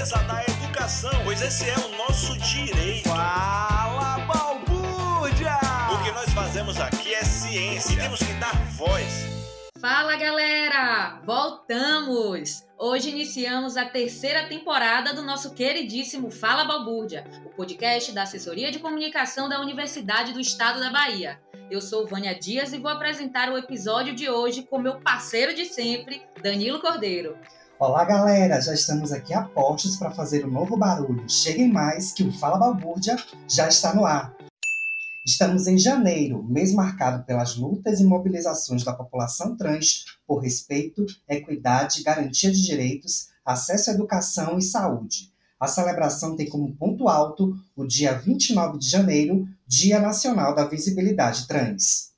defesa da educação, pois esse é o nosso direito. Fala, balbúrdia! O que nós fazemos aqui é ciência e temos que dar voz. Fala galera! Voltamos! Hoje iniciamos a terceira temporada do nosso queridíssimo Fala Balbúrdia, o podcast da Assessoria de Comunicação da Universidade do Estado da Bahia. Eu sou Vânia Dias e vou apresentar o episódio de hoje com meu parceiro de sempre, Danilo Cordeiro. Olá, galera! Já estamos aqui a postos para fazer um novo barulho. Cheguem mais que o Fala Balbúrdia já está no ar. Estamos em janeiro, mês marcado pelas lutas e mobilizações da população trans por respeito, equidade, garantia de direitos, acesso à educação e saúde. A celebração tem como ponto alto o dia 29 de janeiro, Dia Nacional da Visibilidade Trans.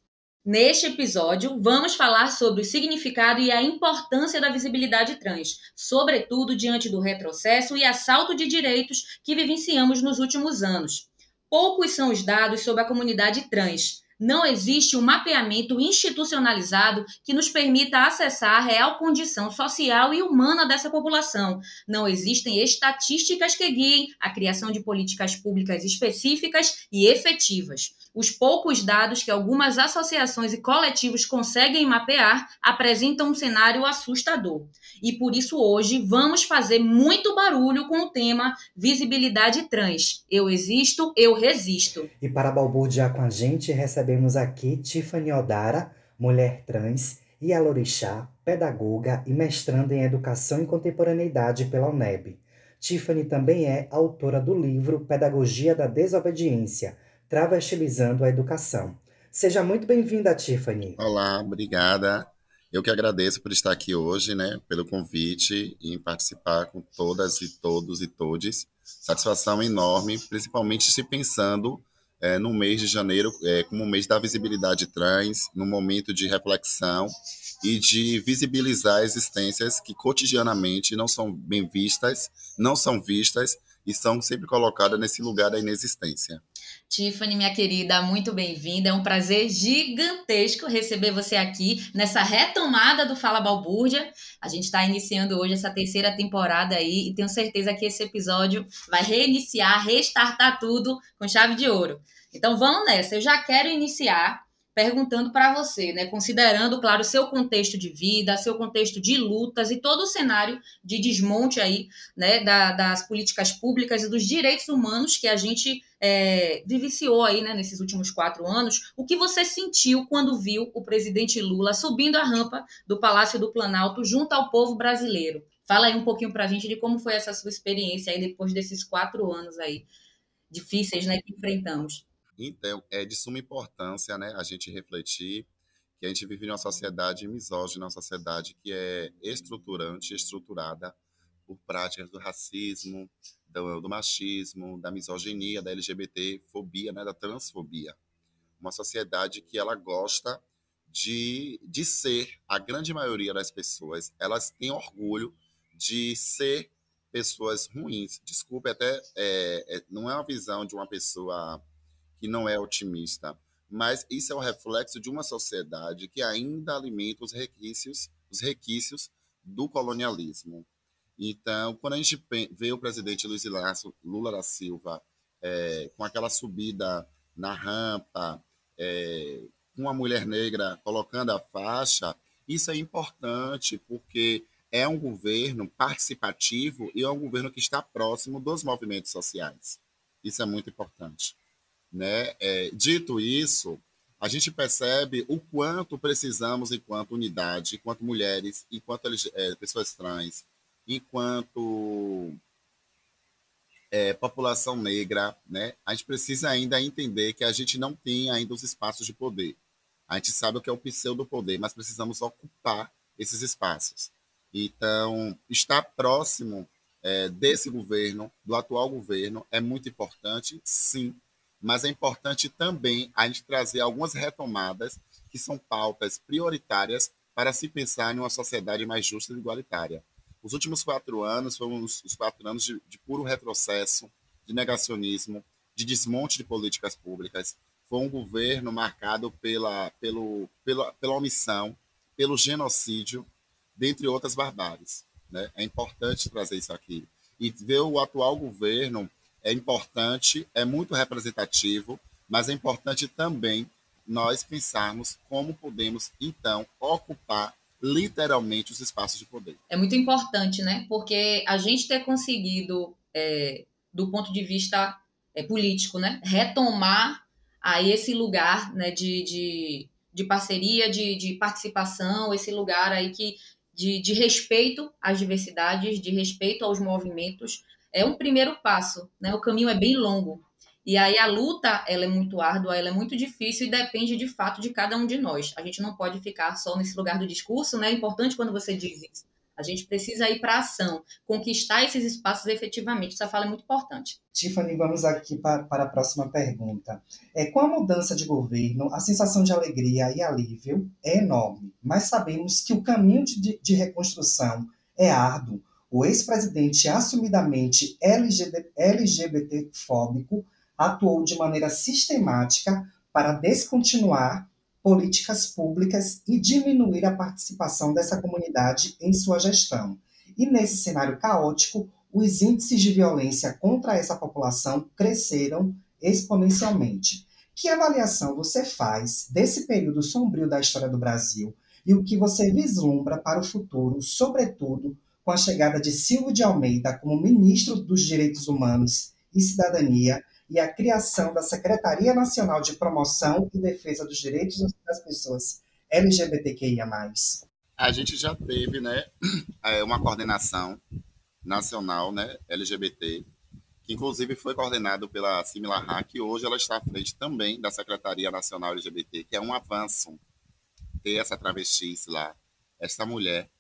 Neste episódio, vamos falar sobre o significado e a importância da visibilidade trans, sobretudo diante do retrocesso e assalto de direitos que vivenciamos nos últimos anos. Poucos são os dados sobre a comunidade trans. Não existe um mapeamento institucionalizado que nos permita acessar a real condição social e humana dessa população. Não existem estatísticas que guiem a criação de políticas públicas específicas e efetivas. Os poucos dados que algumas associações e coletivos conseguem mapear apresentam um cenário assustador. E por isso hoje vamos fazer muito barulho com o tema visibilidade trans. Eu existo, eu resisto. E para balbuciar com a gente, recebemos aqui Tiffany Odara, mulher trans, e Alorixá, pedagoga e mestranda em Educação e Contemporaneidade pela UNEB. Tiffany também é autora do livro Pedagogia da Desobediência, travestilizando a educação. Seja muito bem-vinda, Tiffany. Olá, obrigada. Eu que agradeço por estar aqui hoje, né, pelo convite e participar com todas e todos e todes. Satisfação enorme, principalmente se pensando é, no mês de janeiro é, como o mês da visibilidade trans, no momento de reflexão e de visibilizar existências que cotidianamente não são bem vistas, não são vistas e são sempre colocadas nesse lugar da inexistência. Tiffany, minha querida, muito bem-vinda. É um prazer gigantesco receber você aqui nessa retomada do Fala Balbúrdia. A gente está iniciando hoje essa terceira temporada aí e tenho certeza que esse episódio vai reiniciar, restartar tudo com chave de ouro. Então vamos nessa. Eu já quero iniciar perguntando para você, né, considerando, claro, seu contexto de vida, seu contexto de lutas e todo o cenário de desmonte aí, né, da, das políticas públicas e dos direitos humanos que a gente é, aí, né, nesses últimos quatro anos, o que você sentiu quando viu o presidente Lula subindo a rampa do Palácio do Planalto junto ao povo brasileiro? Fala aí um pouquinho para a gente de como foi essa sua experiência aí depois desses quatro anos aí difíceis, né, que enfrentamos. Então, é de suma importância né, a gente refletir que a gente vive numa sociedade misógina, uma sociedade que é estruturante, estruturada por práticas do racismo, do, do machismo, da misoginia, da LGBT-fobia, né, da transfobia. Uma sociedade que ela gosta de, de ser, a grande maioria das pessoas, elas têm orgulho de ser pessoas ruins. Desculpe, até é, é, não é uma visão de uma pessoa que não é otimista, mas isso é o reflexo de uma sociedade que ainda alimenta os requisitos, os requisitos do colonialismo. Então, quando a gente vê o presidente Luiz Inácio Lula da Silva é, com aquela subida na rampa, é, com uma mulher negra colocando a faixa, isso é importante porque é um governo participativo e é um governo que está próximo dos movimentos sociais. Isso é muito importante. Né? É, dito isso, a gente percebe o quanto precisamos, enquanto unidade, enquanto mulheres, enquanto é, pessoas trans, enquanto é, população negra, né? a gente precisa ainda entender que a gente não tem ainda os espaços de poder. A gente sabe o que é o pseudo poder, mas precisamos ocupar esses espaços. Então, estar próximo é, desse governo, do atual governo, é muito importante, sim, mas é importante também a gente trazer algumas retomadas que são pautas prioritárias para se pensar em uma sociedade mais justa e igualitária. Os últimos quatro anos foram os, quatro anos de, de, puro retrocesso, de negacionismo, de desmonte de políticas públicas. Foi um governo marcado pela, pelo, pela, pela omissão, pelo genocídio, dentre outras barbáries. Né? É importante trazer isso aqui. e ver o atual governo é importante, é muito representativo, mas é importante também nós pensarmos como podemos, então, ocupar literalmente os espaços de poder. É muito importante, né? Porque a gente ter conseguido, é, do ponto de vista é, político, né, retomar aí esse lugar né, de, de, de parceria, de, de participação, esse lugar aí que de, de respeito às diversidades, de respeito aos movimentos, é um primeiro passo, né? O caminho é bem longo. E aí a luta, ela é muito árdua, ela é muito difícil e depende de fato de cada um de nós. A gente não pode ficar só nesse lugar do discurso, né? É importante quando você diz isso. A gente precisa ir para a ação, conquistar esses espaços efetivamente. Essa fala é muito importante. Tiffany, vamos aqui para, para a próxima pergunta. É, com a mudança de governo, a sensação de alegria e alívio é enorme, mas sabemos que o caminho de, de reconstrução é árduo. O ex-presidente assumidamente LGBT, LGBT-fóbico atuou de maneira sistemática para descontinuar políticas públicas e diminuir a participação dessa comunidade em sua gestão. E nesse cenário caótico, os índices de violência contra essa população cresceram exponencialmente. Que avaliação você faz desse período sombrio da história do Brasil e o que você vislumbra para o futuro, sobretudo com a chegada de Silvio de Almeida como ministro dos Direitos Humanos e Cidadania e a criação da Secretaria Nacional de Promoção e Defesa dos Direitos das Pessoas LGBTQIA+. A gente já teve, né, é, uma coordenação nacional, né, LGBT, que inclusive foi coordenado pela Simila Hack, e hoje ela está à frente também da Secretaria Nacional LGBT, que é um avanço ter essa travestice lá, essa mulher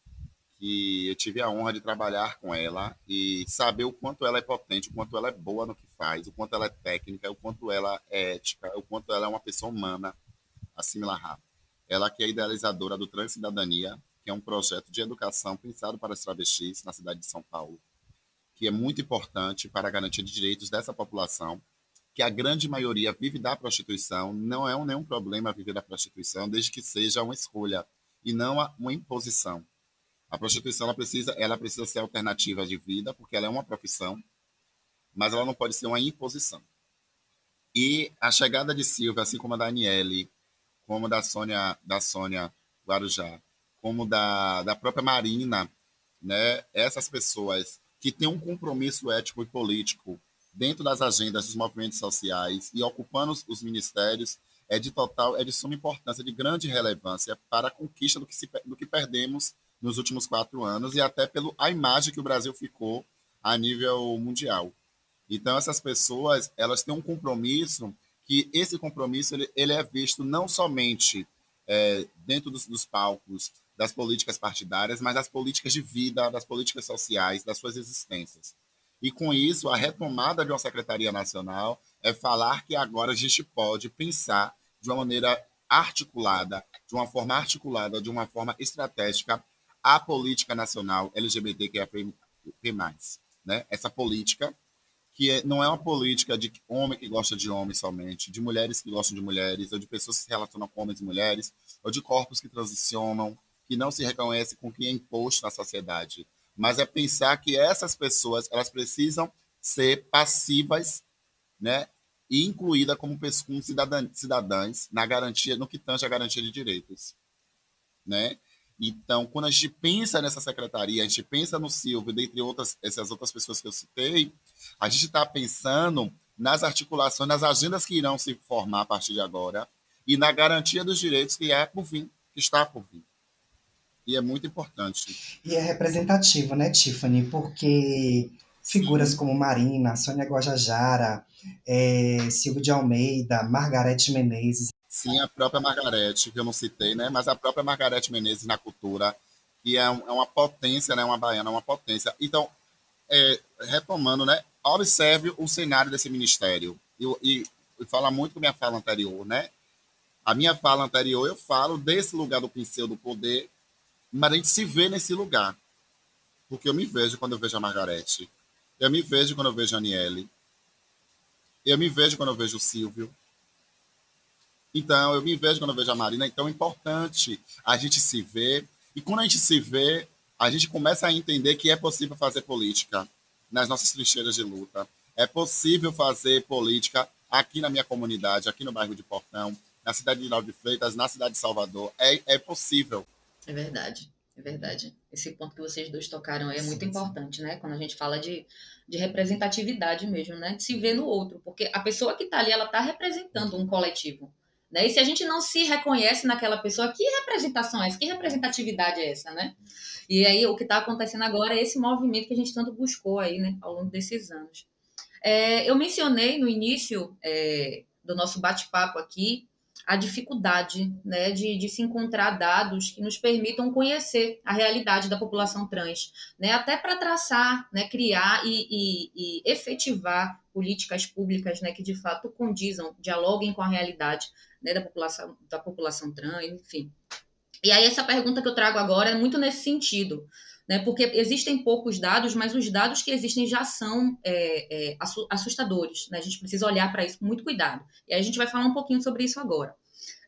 que eu tive a honra de trabalhar com ela e saber o quanto ela é potente, o quanto ela é boa no que faz, o quanto ela é técnica, o quanto ela é ética, o quanto ela é uma pessoa humana, a Simila Rafa. Ela que é idealizadora do Transcidadania, que é um projeto de educação pensado para as travestis na cidade de São Paulo, que é muito importante para a garantia de direitos dessa população, que a grande maioria vive da prostituição, não é nenhum problema viver da prostituição, desde que seja uma escolha e não uma imposição a prostituição ela precisa, ela precisa ser alternativa de vida, porque ela é uma profissão, mas ela não pode ser uma imposição. E a chegada de Silvia, assim como a da Aniele, como da Sônia, da Sônia Guarujá, como da, da própria Marina, né, essas pessoas que têm um compromisso ético e político dentro das agendas dos movimentos sociais e ocupando os, os ministérios, é de total, é de suma importância, de grande relevância para a conquista do que, se, do que perdemos nos últimos quatro anos e até pela imagem que o Brasil ficou a nível mundial. Então, essas pessoas, elas têm um compromisso que esse compromisso ele, ele é visto não somente é, dentro dos, dos palcos das políticas partidárias, mas das políticas de vida, das políticas sociais, das suas existências. E com isso, a retomada de uma Secretaria Nacional é falar que agora a gente pode pensar de uma maneira articulada, de uma forma articulada, de uma forma estratégica, a política nacional LGBTQIA+, né? Essa política que é, não é uma política de homem que gosta de homem somente, de mulheres que gostam de mulheres, ou de pessoas que se relacionam com homens e mulheres, ou de corpos que transicionam, que não se reconhecem com o que é imposto na sociedade. Mas é pensar que essas pessoas elas precisam ser passivas, né, e incluídas como, como cidadãs na garantia, no que tange a garantia de direitos, né? Então, quando a gente pensa nessa secretaria, a gente pensa no Silvio, dentre outras, essas outras pessoas que eu citei, a gente está pensando nas articulações, nas agendas que irão se formar a partir de agora e na garantia dos direitos que é por vir, que está por vir. E é muito importante. E é representativo, né, Tiffany? Porque figuras Sim. como Marina, Sônia Guajajara, é, Silvio de Almeida, Margarete Menezes, Sim, a própria Margarete, que eu não citei, né? Mas a própria Margarete Menezes na cultura, que é, um, é uma potência, né? Uma baiana, uma potência. Então, é, retomando, né? Observe o cenário desse ministério. E, e, e fala muito com minha fala anterior, né? A minha fala anterior, eu falo desse lugar do pincel do poder, mas a gente se vê nesse lugar. Porque eu me vejo quando eu vejo a Margarete. Eu me vejo quando eu vejo a Aniele. Eu me vejo quando eu vejo o Silvio. Então, eu me vejo quando eu vejo a Marina. Então, é importante a gente se ver. E quando a gente se vê, a gente começa a entender que é possível fazer política. nas nossas trincheiras de luta. É possível fazer política aqui na minha comunidade, aqui no bairro de Portão, na cidade de Lauro de Freitas, na cidade de Salvador. É, é possível. É verdade, é verdade. Esse ponto que vocês dois tocaram aí é muito sim, importante, sim. né? Quando a gente fala de, de representatividade mesmo, né? De se ver no outro. Porque a pessoa que está ali, ela está representando um coletivo. Né? E se a gente não se reconhece naquela pessoa, que representação é essa? Que representatividade é essa, né? E aí o que está acontecendo agora é esse movimento que a gente tanto buscou aí, né, ao longo desses anos. É, eu mencionei no início é, do nosso bate-papo aqui a dificuldade né, de, de, se encontrar dados que nos permitam conhecer a realidade da população trans, né, até para traçar, né, criar e, e, e, efetivar políticas públicas né, que de fato condizam, dialoguem com a realidade né, da, população, da população trans, enfim. E aí essa pergunta que eu trago agora é muito nesse sentido, né? Porque existem poucos dados, mas os dados que existem já são é, é, assustadores, né? A gente precisa olhar para isso com muito cuidado. E aí a gente vai falar um pouquinho sobre isso agora.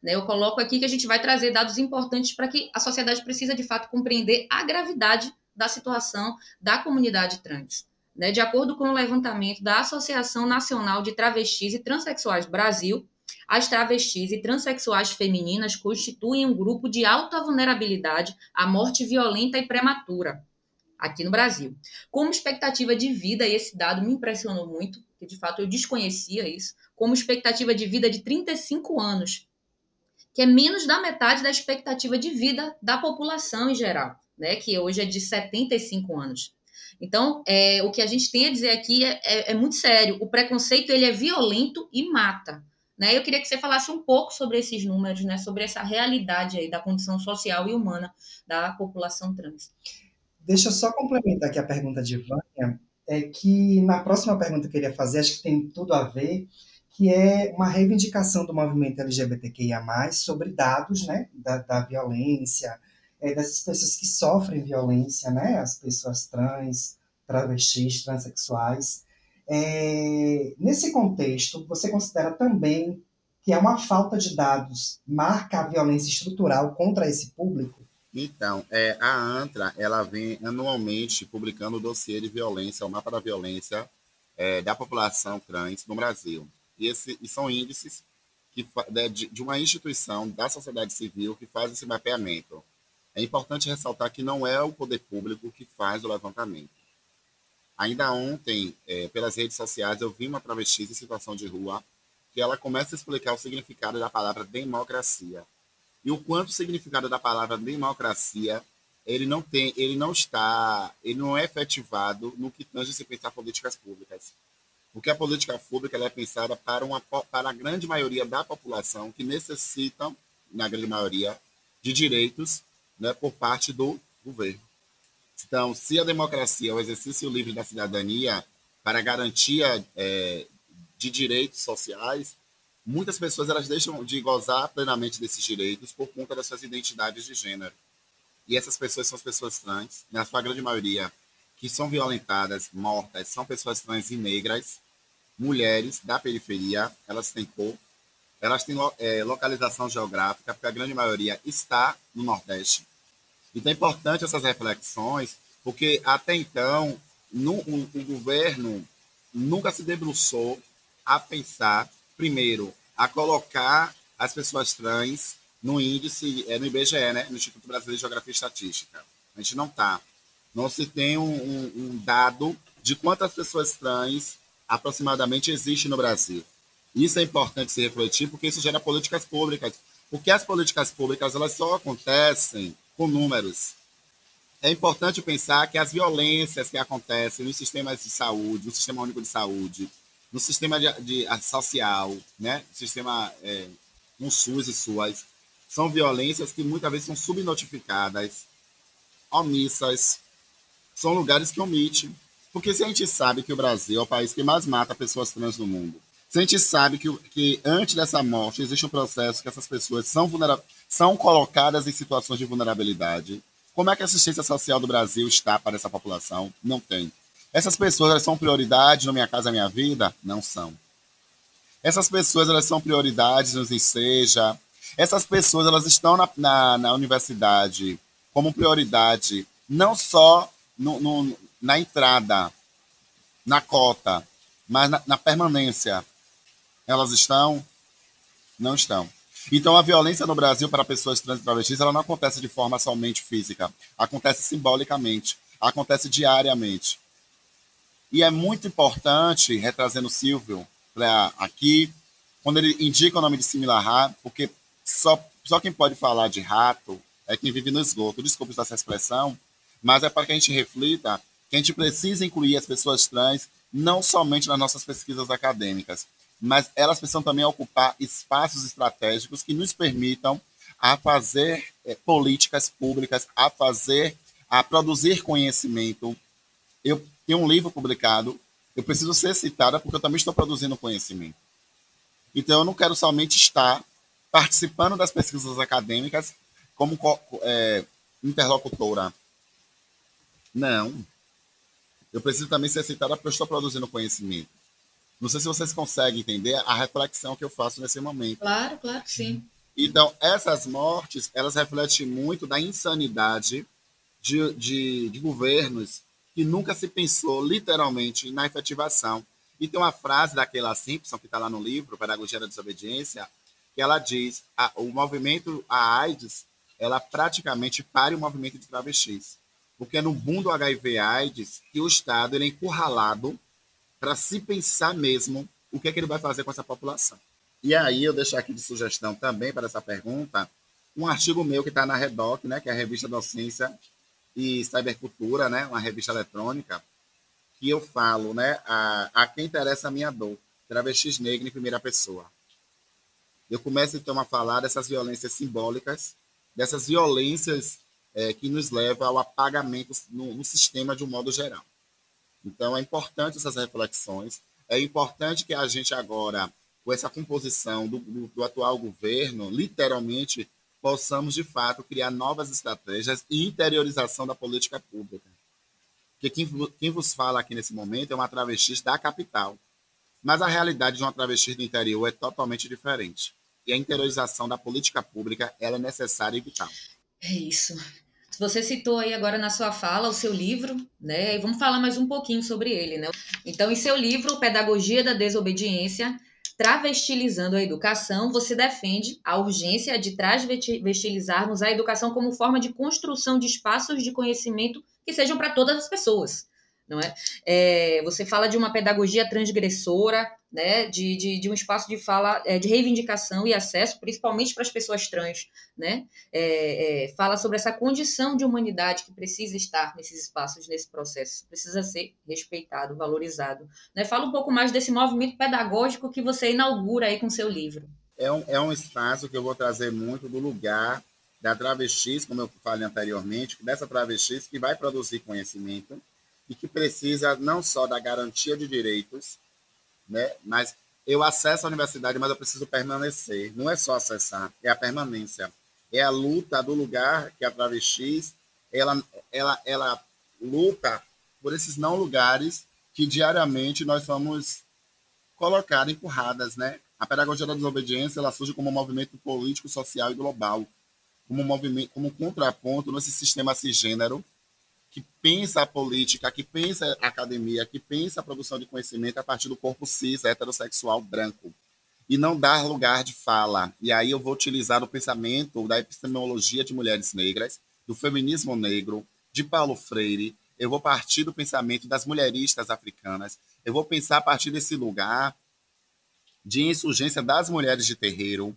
Né? Eu coloco aqui que a gente vai trazer dados importantes para que a sociedade precisa de fato compreender a gravidade da situação da comunidade trans. Né? De acordo com o levantamento da Associação Nacional de Travestis e Transsexuais Brasil, as travestis e transexuais femininas constituem um grupo de alta vulnerabilidade à morte violenta e prematura aqui no Brasil. Como expectativa de vida, e esse dado me impressionou muito, que de fato eu desconhecia isso, como expectativa de vida de 35 anos, que é menos da metade da expectativa de vida da população em geral, né, que hoje é de 75 anos. Então, é, o que a gente tem a dizer aqui é, é, é muito sério. O preconceito ele é violento e mata. Né? Eu queria que você falasse um pouco sobre esses números, né? sobre essa realidade aí da condição social e humana da população trans. Deixa eu só complementar aqui a pergunta de Vânia, é que na próxima pergunta que eu queria fazer, acho que tem tudo a ver, que é uma reivindicação do movimento LGBTQIA+, sobre dados né, da, da violência, é, dessas pessoas que sofrem violência, né, as pessoas trans, travestis, transexuais, é, nesse contexto, você considera também que é uma falta de dados marca a violência estrutural contra esse público? Então, é, a ANTRA ela vem anualmente publicando o dossiê de violência, o mapa da violência é, da população trans no Brasil. E, esse, e são índices que, de, de uma instituição da sociedade civil que faz esse mapeamento. É importante ressaltar que não é o poder público que faz o levantamento. Ainda ontem, é, pelas redes sociais, eu vi uma travesti em situação de rua que ela começa a explicar o significado da palavra democracia. E o quanto o significado da palavra democracia ele não tem, ele não está, ele não é efetivado no que tange se pensar políticas públicas. Porque a política pública é pensada para, uma, para a grande maioria da população que necessitam, na grande maioria, de direitos né, por parte do governo. Então, se a democracia é o exercício livre da cidadania para garantia é, de direitos sociais, muitas pessoas elas deixam de gozar plenamente desses direitos por conta das suas identidades de gênero. E essas pessoas são as pessoas trans, na sua grande maioria, que são violentadas, mortas, são pessoas trans e negras, mulheres da periferia, elas têm cor, elas têm é, localização geográfica, porque a grande maioria está no Nordeste então é importante essas reflexões, porque até então no, o, o governo nunca se debruçou a pensar, primeiro, a colocar as pessoas trans no índice, é, no IBGE, né, no Instituto Brasileiro de Geografia e Estatística. A gente não está. Não se tem um, um, um, dado de quantas pessoas trans aproximadamente existem no Brasil. Isso é importante se refletir, porque isso gera políticas públicas. Porque as políticas públicas elas só acontecem com números. É importante pensar que as violências que acontecem nos sistemas de saúde, no Sistema Único de Saúde, no sistema de, de social, né? sistema é, SUS e SUAS, são violências que muitas vezes são subnotificadas, omissas, são lugares que omitem. Porque se a gente sabe que o Brasil é o país que mais mata pessoas trans no mundo, se a gente sabe que, que antes dessa morte existe um processo que essas pessoas são, são colocadas em situações de vulnerabilidade, como é que a assistência social do Brasil está para essa população? Não tem. Essas pessoas elas são prioridade no Minha Casa Minha Vida? Não são. Essas pessoas elas são prioridades nos Enseja. Essas pessoas elas estão na, na, na universidade como prioridade, não só no, no, na entrada na cota, mas na, na permanência, elas estão? Não estão. Então, a violência no Brasil para pessoas trans e travestis, ela não acontece de forma somente física, acontece simbolicamente, acontece diariamente. E é muito importante, retrazendo o Silvio pra aqui, quando ele indica o nome de similar porque só, só quem pode falar de rato é quem vive no esgoto. Desculpe usar essa expressão, mas é para que a gente reflita que a gente precisa incluir as pessoas trans não somente nas nossas pesquisas acadêmicas, mas elas precisam também ocupar espaços estratégicos que nos permitam a fazer é, políticas públicas, a fazer, a produzir conhecimento. Eu tenho um livro publicado, eu preciso ser citada porque eu também estou produzindo conhecimento. Então, eu não quero somente estar participando das pesquisas acadêmicas como é, interlocutora. Não. Eu preciso também ser citada porque eu estou produzindo conhecimento. Não sei se vocês conseguem entender a reflexão que eu faço nesse momento. Claro, claro que sim. Então, essas mortes, elas refletem muito da insanidade de, de, de governos que nunca se pensou literalmente na efetivação. E tem uma frase daquela Simpson, que está lá no livro, Pedagogia da Desobediência, que ela diz: a, o movimento, a AIDS, ela praticamente pare o movimento de travestis. Porque é no boom do HIV-AIDS que o Estado ele é encurralado para se pensar mesmo o que, é que ele vai fazer com essa população. E aí eu deixo aqui de sugestão também para essa pergunta um artigo meu que está na Redoc, né, que é a revista Docência e Cybercultura, né, uma revista eletrônica, que eu falo, né, a, a quem interessa a minha dor, travestis negro em primeira pessoa. Eu começo então a falar dessas violências simbólicas, dessas violências é, que nos levam ao apagamento no, no sistema de um modo geral. Então, é importante essas reflexões. É importante que a gente agora, com essa composição do, do, do atual governo, literalmente possamos, de fato, criar novas estratégias e interiorização da política pública. Porque quem, quem vos fala aqui nesse momento é uma travesti da capital. Mas a realidade de uma travesti do interior é totalmente diferente. E a interiorização da política pública ela é necessária e vital. É isso. Você citou aí agora na sua fala o seu livro, né? E vamos falar mais um pouquinho sobre ele, né? Então, em seu livro, Pedagogia da Desobediência, travestilizando a educação, você defende a urgência de travestilizarmos a educação como forma de construção de espaços de conhecimento que sejam para todas as pessoas, não é? é? Você fala de uma pedagogia transgressora, né, de, de, de um espaço de fala, é, de reivindicação e acesso, principalmente para as pessoas trans, né? É, é, fala sobre essa condição de humanidade que precisa estar nesses espaços, nesse processo, precisa ser respeitado, valorizado. Né? Fala um pouco mais desse movimento pedagógico que você inaugura aí com seu livro. É um, é um espaço que eu vou trazer muito do lugar da travestis, como eu falei anteriormente, dessa travestis que vai produzir conhecimento e que precisa não só da garantia de direitos, né? Mas eu acesso a universidade, mas eu preciso permanecer. Não é só acessar, é a permanência. É a luta do lugar que a travestis, ela, ela, ela luta por esses não lugares que diariamente nós somos colocados, empurradas, né? A pedagogia da desobediência, ela surge como um movimento político, social e global, como um movimento, como um contraponto nesse sistema cisgênero que pensa a política, que pensa a academia, que pensa a produção de conhecimento a partir do corpo cis, heterossexual, branco. E não dar lugar de fala. E aí eu vou utilizar o pensamento da epistemologia de mulheres negras, do feminismo negro, de Paulo Freire. Eu vou partir do pensamento das mulheristas africanas. Eu vou pensar a partir desse lugar de insurgência das mulheres de terreiro,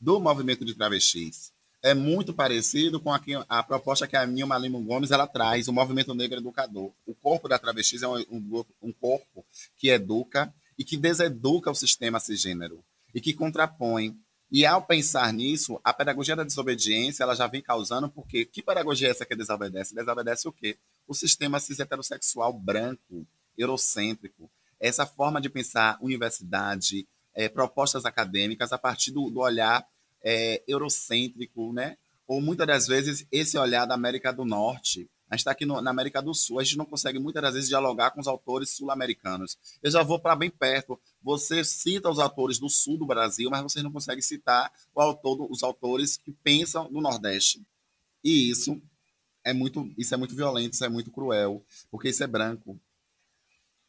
do movimento de travestis é muito parecido com a, a proposta que a Nilma Lima Gomes ela traz, o movimento negro educador. O corpo da travestis é um, um, um corpo que educa e que deseduca o sistema cisgênero e que contrapõe. E ao pensar nisso, a pedagogia da desobediência ela já vem causando, porque que pedagogia é essa que desobedece? Desobedece o quê? O sistema cis heterossexual branco, eurocêntrico. Essa forma de pensar universidade, é, propostas acadêmicas a partir do, do olhar é, eurocêntrico, né? Ou muitas das vezes esse olhar da América do Norte. A gente está aqui no, na América do Sul, a gente não consegue muitas das vezes dialogar com os autores sul-americanos. Eu já vou para bem perto. Você cita os autores do sul do Brasil, mas você não consegue citar o autor, os autores que pensam no Nordeste. E isso é muito, isso é muito violento, isso é muito cruel, porque isso é branco.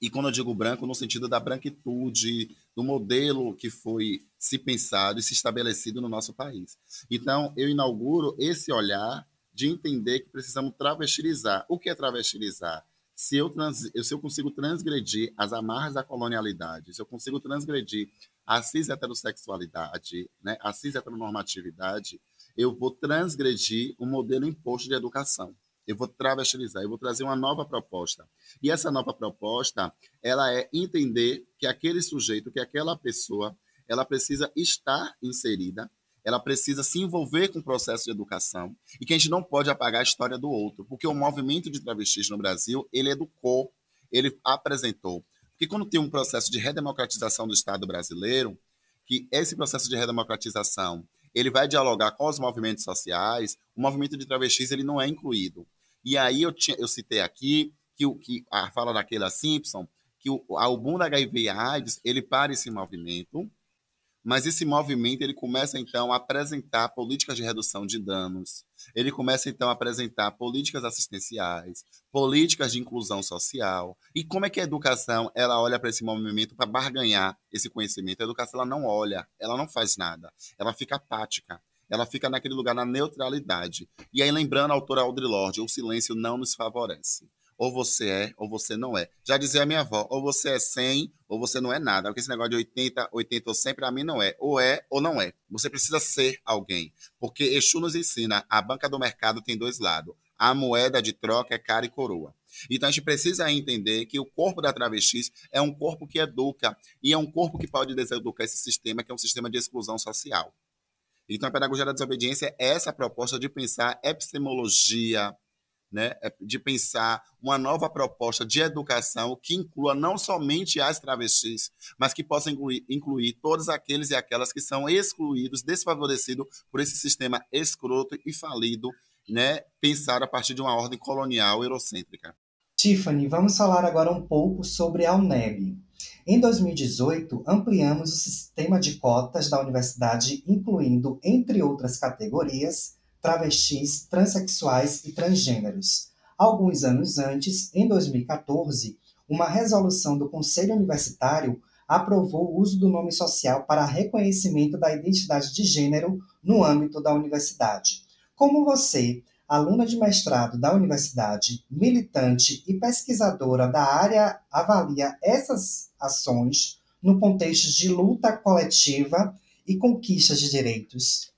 E quando eu digo branco, no sentido da branquitude, do modelo que foi se pensado e se estabelecido no nosso país. Então, eu inauguro esse olhar de entender que precisamos travestilizar. O que é travestilizar? Se eu, trans, se eu consigo transgredir as amarras da colonialidade, se eu consigo transgredir a cis heterossexualidade, né, a cis heteronormatividade, eu vou transgredir o modelo imposto de educação. Eu vou travestilizar, eu vou trazer uma nova proposta. E essa nova proposta, ela é entender que aquele sujeito, que aquela pessoa, ela precisa estar inserida, ela precisa se envolver com o processo de educação e que a gente não pode apagar a história do outro, porque o movimento de travestis no Brasil, ele educou, ele apresentou. Porque quando tem um processo de redemocratização do Estado brasileiro, que esse processo de redemocratização ele vai dialogar com os movimentos sociais, o movimento de travestis ele não é incluído. E aí eu, tinha, eu citei aqui que, o, que a fala daquela Simpson, que o, o boom da HIV AIDS, ele para esse movimento, mas esse movimento ele começa então a apresentar políticas de redução de danos, ele começa então a apresentar políticas assistenciais, políticas de inclusão social. E como é que a educação ela olha para esse movimento para barganhar esse conhecimento? A educação ela não olha, ela não faz nada, ela fica apática. Ela fica naquele lugar na neutralidade. E aí, lembrando a autora Audre Lorde, o silêncio não nos favorece. Ou você é, ou você não é. Já dizia a minha avó, ou você é 100, ou você não é nada. Porque esse negócio de 80, 80 ou 100, para mim não é. Ou é, ou não é. Você precisa ser alguém. Porque Exu nos ensina, a banca do mercado tem dois lados. A moeda de troca é cara e coroa. Então a gente precisa entender que o corpo da travestis é um corpo que educa e é um corpo que pode deseducar esse sistema, que é um sistema de exclusão social. Então a pedagogia da desobediência é essa proposta de pensar epistemologia, né, é de pensar uma nova proposta de educação que inclua não somente as travestis, mas que possa incluir, incluir todos aqueles e aquelas que são excluídos, desfavorecidos por esse sistema escroto e falido, né, pensado a partir de uma ordem colonial eurocêntrica. Tiffany, vamos falar agora um pouco sobre a UNEB. Em 2018, ampliamos o sistema de cotas da universidade, incluindo, entre outras categorias, travestis, transexuais e transgêneros. Alguns anos antes, em 2014, uma resolução do Conselho Universitário aprovou o uso do nome social para reconhecimento da identidade de gênero no âmbito da universidade. Como você, aluna de mestrado da universidade, militante e pesquisadora da área, avalia essas ações no contexto de luta coletiva e conquista de direitos?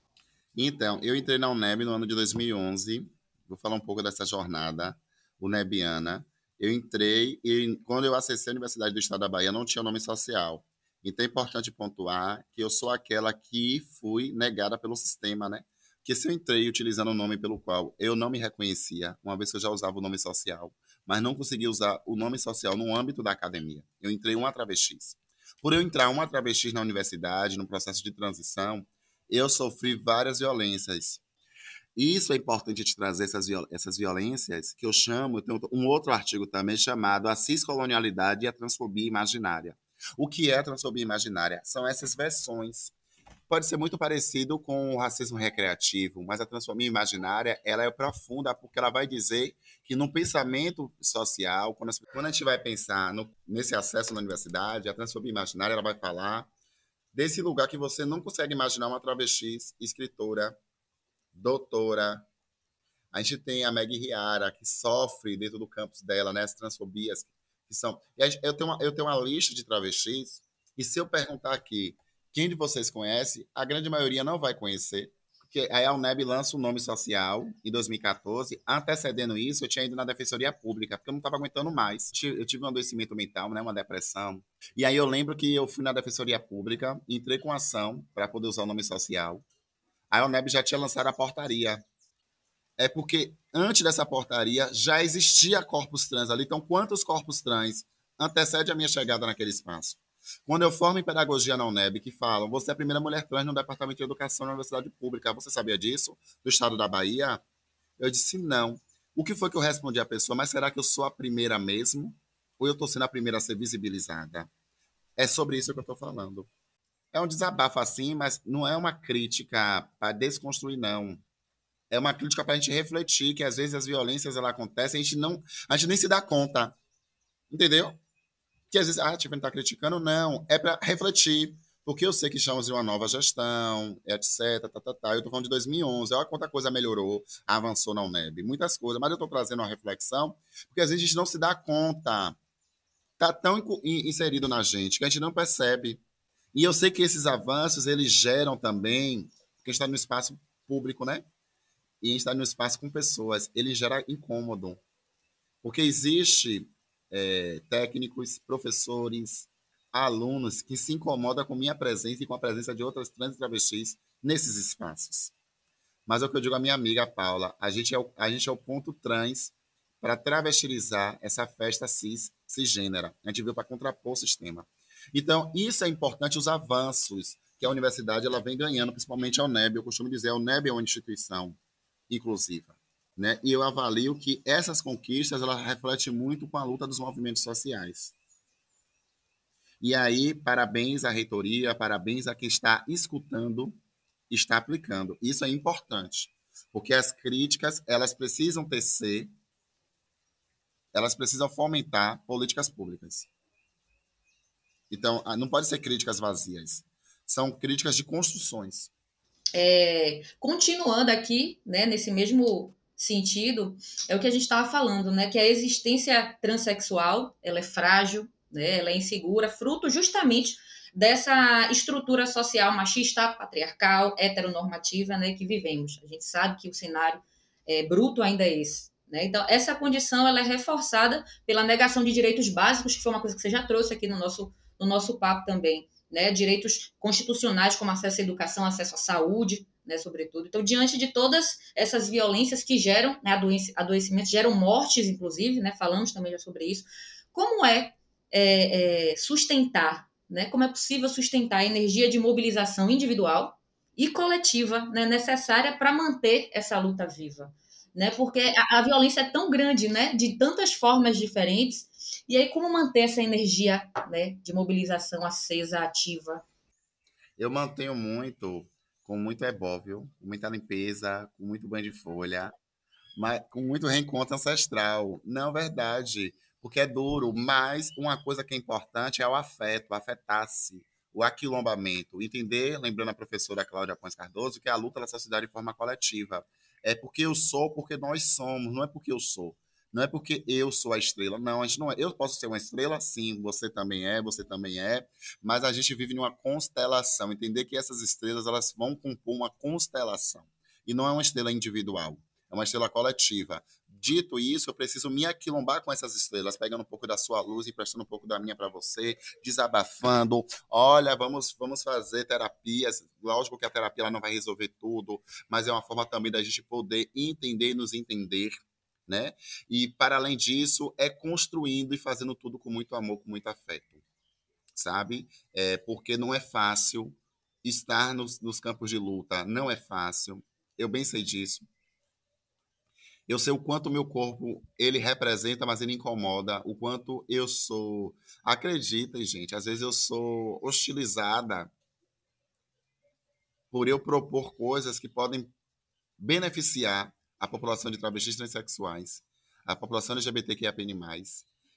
Então, eu entrei na UNEB no ano de 2011. Vou falar um pouco dessa jornada unebiana. Eu entrei e quando eu acessei a Universidade do Estado da Bahia não tinha nome social. Então é importante pontuar que eu sou aquela que fui negada pelo sistema, né? Porque se eu entrei utilizando o nome pelo qual eu não me reconhecia, uma vez que eu já usava o nome social, mas não consegui usar o nome social no âmbito da academia. Eu entrei uma travestis. Por eu entrar uma travestis na universidade, no processo de transição, eu sofri várias violências. Isso é importante te trazer essas, viol essas violências, que eu chamo, eu tenho um outro artigo também chamado A Ciscolonialidade e a Transfobia Imaginária. O que é transfobia imaginária? São essas versões. Pode ser muito parecido com o racismo recreativo, mas a transfobia imaginária ela é profunda porque ela vai dizer que no pensamento social, quando, a gente vai pensar no, nesse acesso na universidade, a transfobia imaginária ela vai falar desse lugar que você não consegue imaginar uma travesti escritora, doutora. A gente tem a Meg Riara, que sofre dentro do campus dela, né, as transfobias que são. Eu, tenho uma, eu tenho uma lista de travestis, e se eu perguntar aqui quem de vocês conhece, a grande maioria não vai conhecer, porque a UNEB lança o um nome social em 2014. Antecedendo isso, eu tinha ido na Defensoria Pública, porque eu não estava aguentando mais. Eu tive um adoecimento mental, né, uma depressão. E aí eu lembro que eu fui na Defensoria Pública, entrei com ação para poder usar o nome social. A UNEB já tinha lançado a portaria. É porque antes dessa portaria já existia corpos trans ali. Então, quantos corpos trans antecede a minha chegada naquele espaço? Quando eu formo em pedagogia na UNEB, que falam, você é a primeira mulher trans no Departamento de Educação na Universidade Pública, você sabia disso? Do estado da Bahia? Eu disse não. O que foi que eu respondi à pessoa? Mas será que eu sou a primeira mesmo? Ou eu estou sendo a primeira a ser visibilizada? É sobre isso que eu estou falando. É um desabafo assim, mas não é uma crítica para desconstruir, não. É uma crítica para a gente refletir que às vezes as violências ela acontecem, a gente não, a gente nem se dá conta. Entendeu? Que às vezes, ah, a Tiffany está criticando, não, é para refletir, porque eu sei que estamos em uma nova gestão, etc, tá, tá, tá. eu estou falando de 2011, olha quanta coisa melhorou, avançou na UNEB, muitas coisas, mas eu estou trazendo uma reflexão, porque às vezes a gente não se dá conta, está tão inserido na gente, que a gente não percebe, e eu sei que esses avanços, eles geram também, porque a gente está no espaço público, né? E a gente está no espaço com pessoas, ele gera incômodo. Porque existe é, técnicos, professores, alunos que se incomodam com minha presença e com a presença de outras trans e travestis nesses espaços. Mas é o que eu digo à minha amiga Paula, a gente é o, a gente é o ponto trans para travestilizar essa festa cis, cisgênera. A gente veio para contrapor o sistema. Então, isso é importante, os avanços que a universidade ela vem ganhando, principalmente a UNEB. Eu costumo dizer, a UNEB é uma instituição inclusiva. Né? E eu avalio que essas conquistas ela refletem muito com a luta dos movimentos sociais. E aí, parabéns à reitoria, parabéns a quem está escutando, está aplicando. Isso é importante, porque as críticas elas precisam tecer, elas precisam fomentar políticas públicas. Então, ah, não pode ser críticas vazias. São críticas de construções. É, continuando aqui, né, nesse mesmo sentido, é o que a gente estava falando, né, que a existência transexual, ela é frágil, né, ela é insegura, fruto justamente dessa estrutura social machista, patriarcal, heteronormativa, né, que vivemos. A gente sabe que o cenário é, bruto ainda é esse. Né? Então, essa condição ela é reforçada pela negação de direitos básicos, que foi uma coisa que você já trouxe aqui no nosso no nosso papo também, né? Direitos constitucionais como acesso à educação, acesso à saúde, né, sobretudo. Então, diante de todas essas violências que geram né, adoecimentos, geram mortes, inclusive, né, falamos também já sobre isso, como é, é, é sustentar, né, como é possível sustentar a energia de mobilização individual e coletiva né, necessária para manter essa luta viva? Né, porque a, a violência é tão grande, né, de tantas formas diferentes, e aí, como manter essa energia né, de mobilização acesa, ativa? Eu mantenho muito, com muito ebóvio, com muita limpeza, com muito banho de folha, mas com muito reencontro ancestral. Não, verdade, porque é duro, mas uma coisa que é importante é o afeto, afetar-se, o aquilombamento. Entender, lembrando a professora Cláudia Pons Cardoso, que é a luta da sociedade de forma coletiva. É porque eu sou, porque nós somos, não é porque eu sou. Não é porque eu sou a estrela, não, a gente não é. Eu posso ser uma estrela, sim, você também é, você também é, mas a gente vive numa constelação, entender que essas estrelas elas vão compor uma constelação. E não é uma estrela individual, é uma estrela coletiva. Dito isso, eu preciso me aquilombar com essas estrelas, pegando um pouco da sua luz, emprestando um pouco da minha para você, desabafando. Olha, vamos, vamos fazer terapias. Lógico que a terapia não vai resolver tudo, mas é uma forma também da gente poder entender e nos entender né? E para além disso, é construindo e fazendo tudo com muito amor, com muito afeto, sabe? É, porque não é fácil estar nos, nos campos de luta, não é fácil. Eu bem sei disso. Eu sei o quanto o meu corpo ele representa, mas ele incomoda. O quanto eu sou. Acreditem, gente, às vezes eu sou hostilizada por eu propor coisas que podem beneficiar a população de travestis transexuais, a população LGBTQIA+,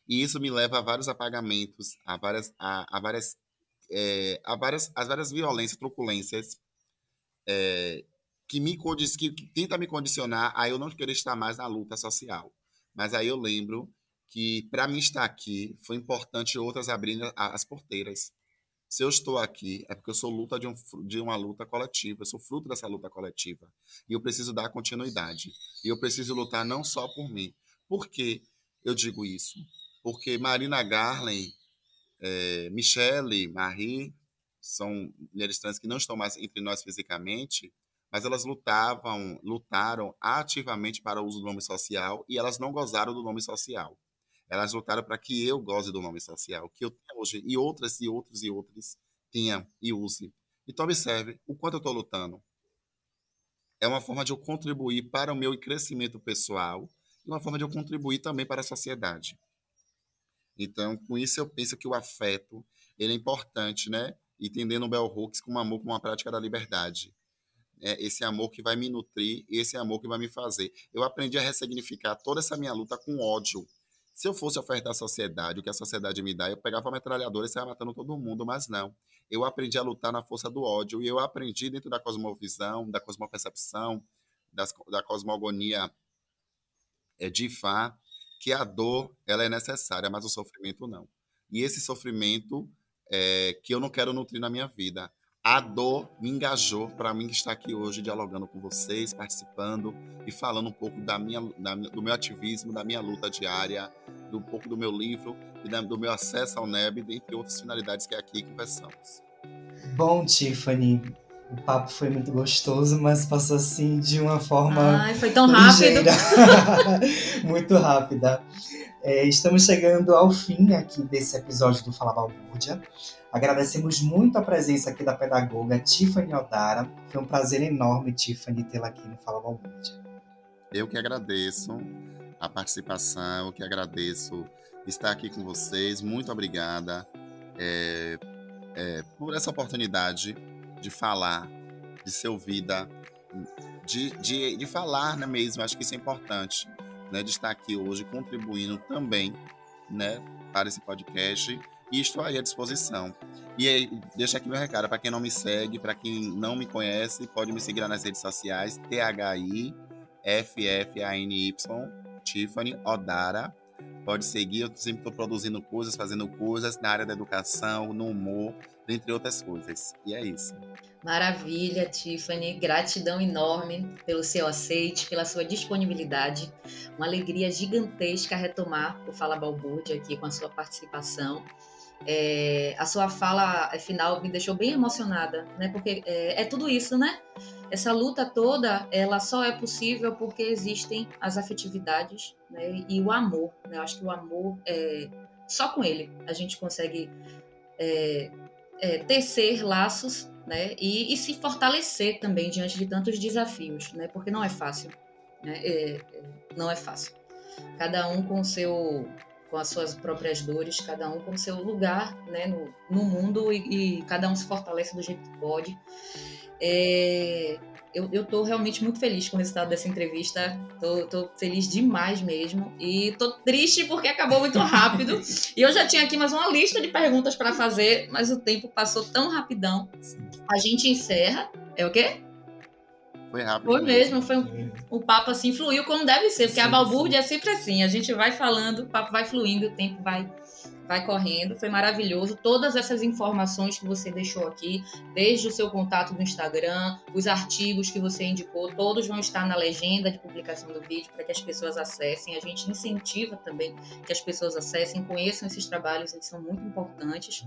e isso me leva a vários apagamentos, a várias, a, a várias, é, a várias, as várias violências, truculências é, que me que, que tenta me condicionar a eu não querer estar mais na luta social. Mas aí eu lembro que para mim estar aqui foi importante outras abrirem as porteiras. Se eu estou aqui, é porque eu sou luta de, um, de uma luta coletiva, eu sou fruto dessa luta coletiva. E eu preciso dar continuidade. E eu preciso lutar não só por mim. Por que eu digo isso? Porque Marina Garlen, é, Michelle, Marie, são mulheres trans que não estão mais entre nós fisicamente, mas elas lutavam, lutaram ativamente para o uso do nome social e elas não gozaram do nome social. Elas lutaram para que eu goze do nome social, que eu tenho hoje, e outras, e outros, e outros tenha e use. Então, observe o quanto eu estou lutando. É uma forma de eu contribuir para o meu crescimento pessoal e uma forma de eu contribuir também para a sociedade. Então, com isso, eu penso que o afeto ele é importante, né? Entendendo o Bell Hooks como amor como uma prática da liberdade. É esse amor que vai me nutrir, esse amor que vai me fazer. Eu aprendi a ressignificar toda essa minha luta com ódio Se eu fosse ofertar à sociedade o que a sociedade me dá, eu pegava a metralhadora e saia matando todo mundo, mas não. Eu aprendi a lutar na força do ódio e eu aprendi dentro da cosmovisão, da cosmopercepção, das, da cosmogonia é, de Fá, que a dor ela é necessária, mas o sofrimento não. E esse sofrimento é, que eu não quero nutrir na minha vida. A dor me engajou para mim estar aqui hoje dialogando com vocês, participando e falando um pouco da minha, da, do meu ativismo, da minha luta diária, do um pouco do meu livro e da, do meu acesso ao NEB, dentre outras finalidades que aqui conversamos. Bom, Tiffany, o papo foi muito gostoso, mas passou assim de uma forma. Ai, foi tão rápido. muito rápida. É, estamos chegando ao fim aqui desse episódio do Fala Balbúrdia. Agradecemos muito a presença aqui da pedagoga Tiffany Odara. Foi um prazer enorme, Tiffany, tê-la aqui no Fala Balbúrdia. Eu que agradeço a participação, eu que agradeço estar aqui com vocês. Muito obrigada é, é, por essa oportunidade de falar, de ser ouvida, de, de, de falar né, mesmo. Acho que isso é importante, né, de estar aqui hoje contribuindo também né, para esse podcast e estou aí à disposição. E aí, deixa aqui meu recado para quem não me segue, para quem não me conhece, pode me seguir nas redes sociais, THI FFANY, Tiffany Odara. Pode seguir, eu sempre estou produzindo coisas, fazendo coisas na área da educação, no humor, entre outras coisas. E é isso. Maravilha, Tiffany. Gratidão enorme pelo seu aceite, pela sua disponibilidade. Uma alegria gigantesca retomar o Fala Balbúrdia aqui com a sua participação. É, a sua fala final me deixou bem emocionada, né? Porque é, é, tudo isso, né? Essa luta toda, ela só é possível porque existem as afetividades né? e o amor. Né? Eu acho que o amor, é, só com ele, a gente consegue é, é, tecer laços né? E, e, se fortalecer também diante de tantos desafios, né? Porque não é fácil, né? É, não é fácil. Cada um com seu com as suas próprias dores, cada um com seu lugar né, no, no mundo e, e, cada um se fortalece do jeito que pode. É, eu estou realmente muito feliz com o resultado dessa entrevista. Estou feliz demais mesmo. E estou triste porque acabou muito rápido. e eu já tinha aqui mais uma lista de perguntas para fazer, mas o tempo passou tão rapidão. A gente encerra. É o quê? Foi rápido. Foi mesmo, foi um, o papo assim fluiu como deve ser, porque sim, a balbúrdia sim. é sempre assim, a gente vai falando, o papo vai fluindo, o tempo vai vai correndo. Foi maravilhoso. Todas essas informações que você deixou aqui, desde o seu contato no Instagram, os artigos que você indicou, todos vão estar na legenda de publicação do vídeo para que as pessoas acessem. A gente incentiva também que as pessoas acessem, conheçam esses trabalhos, eles são muito importantes.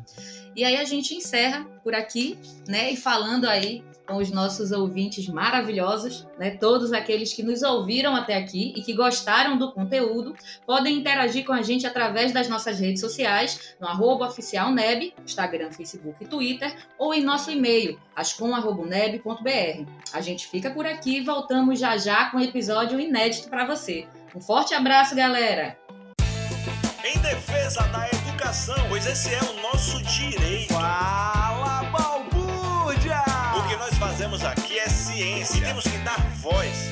E aí a gente encerra por aqui, né? E falando aí com os nossos ouvintes maravilhosos, né? Todos aqueles que nos ouviram até aqui e que gostaram do conteúdo, podem interagir com a gente através das nossas redes sociais sociais no arroba oficialneb, Instagram, Facebook e Twitter, ou em nosso e-mail, ascom.neb.br. A gente fica por aqui e voltamos já já com um episódio inédito para você. Um forte abraço, galera! Em defesa da educação, pois esse é o nosso direito. Fala, balbúrdia! O que nós fazemos aqui é ciência e temos que dar voz.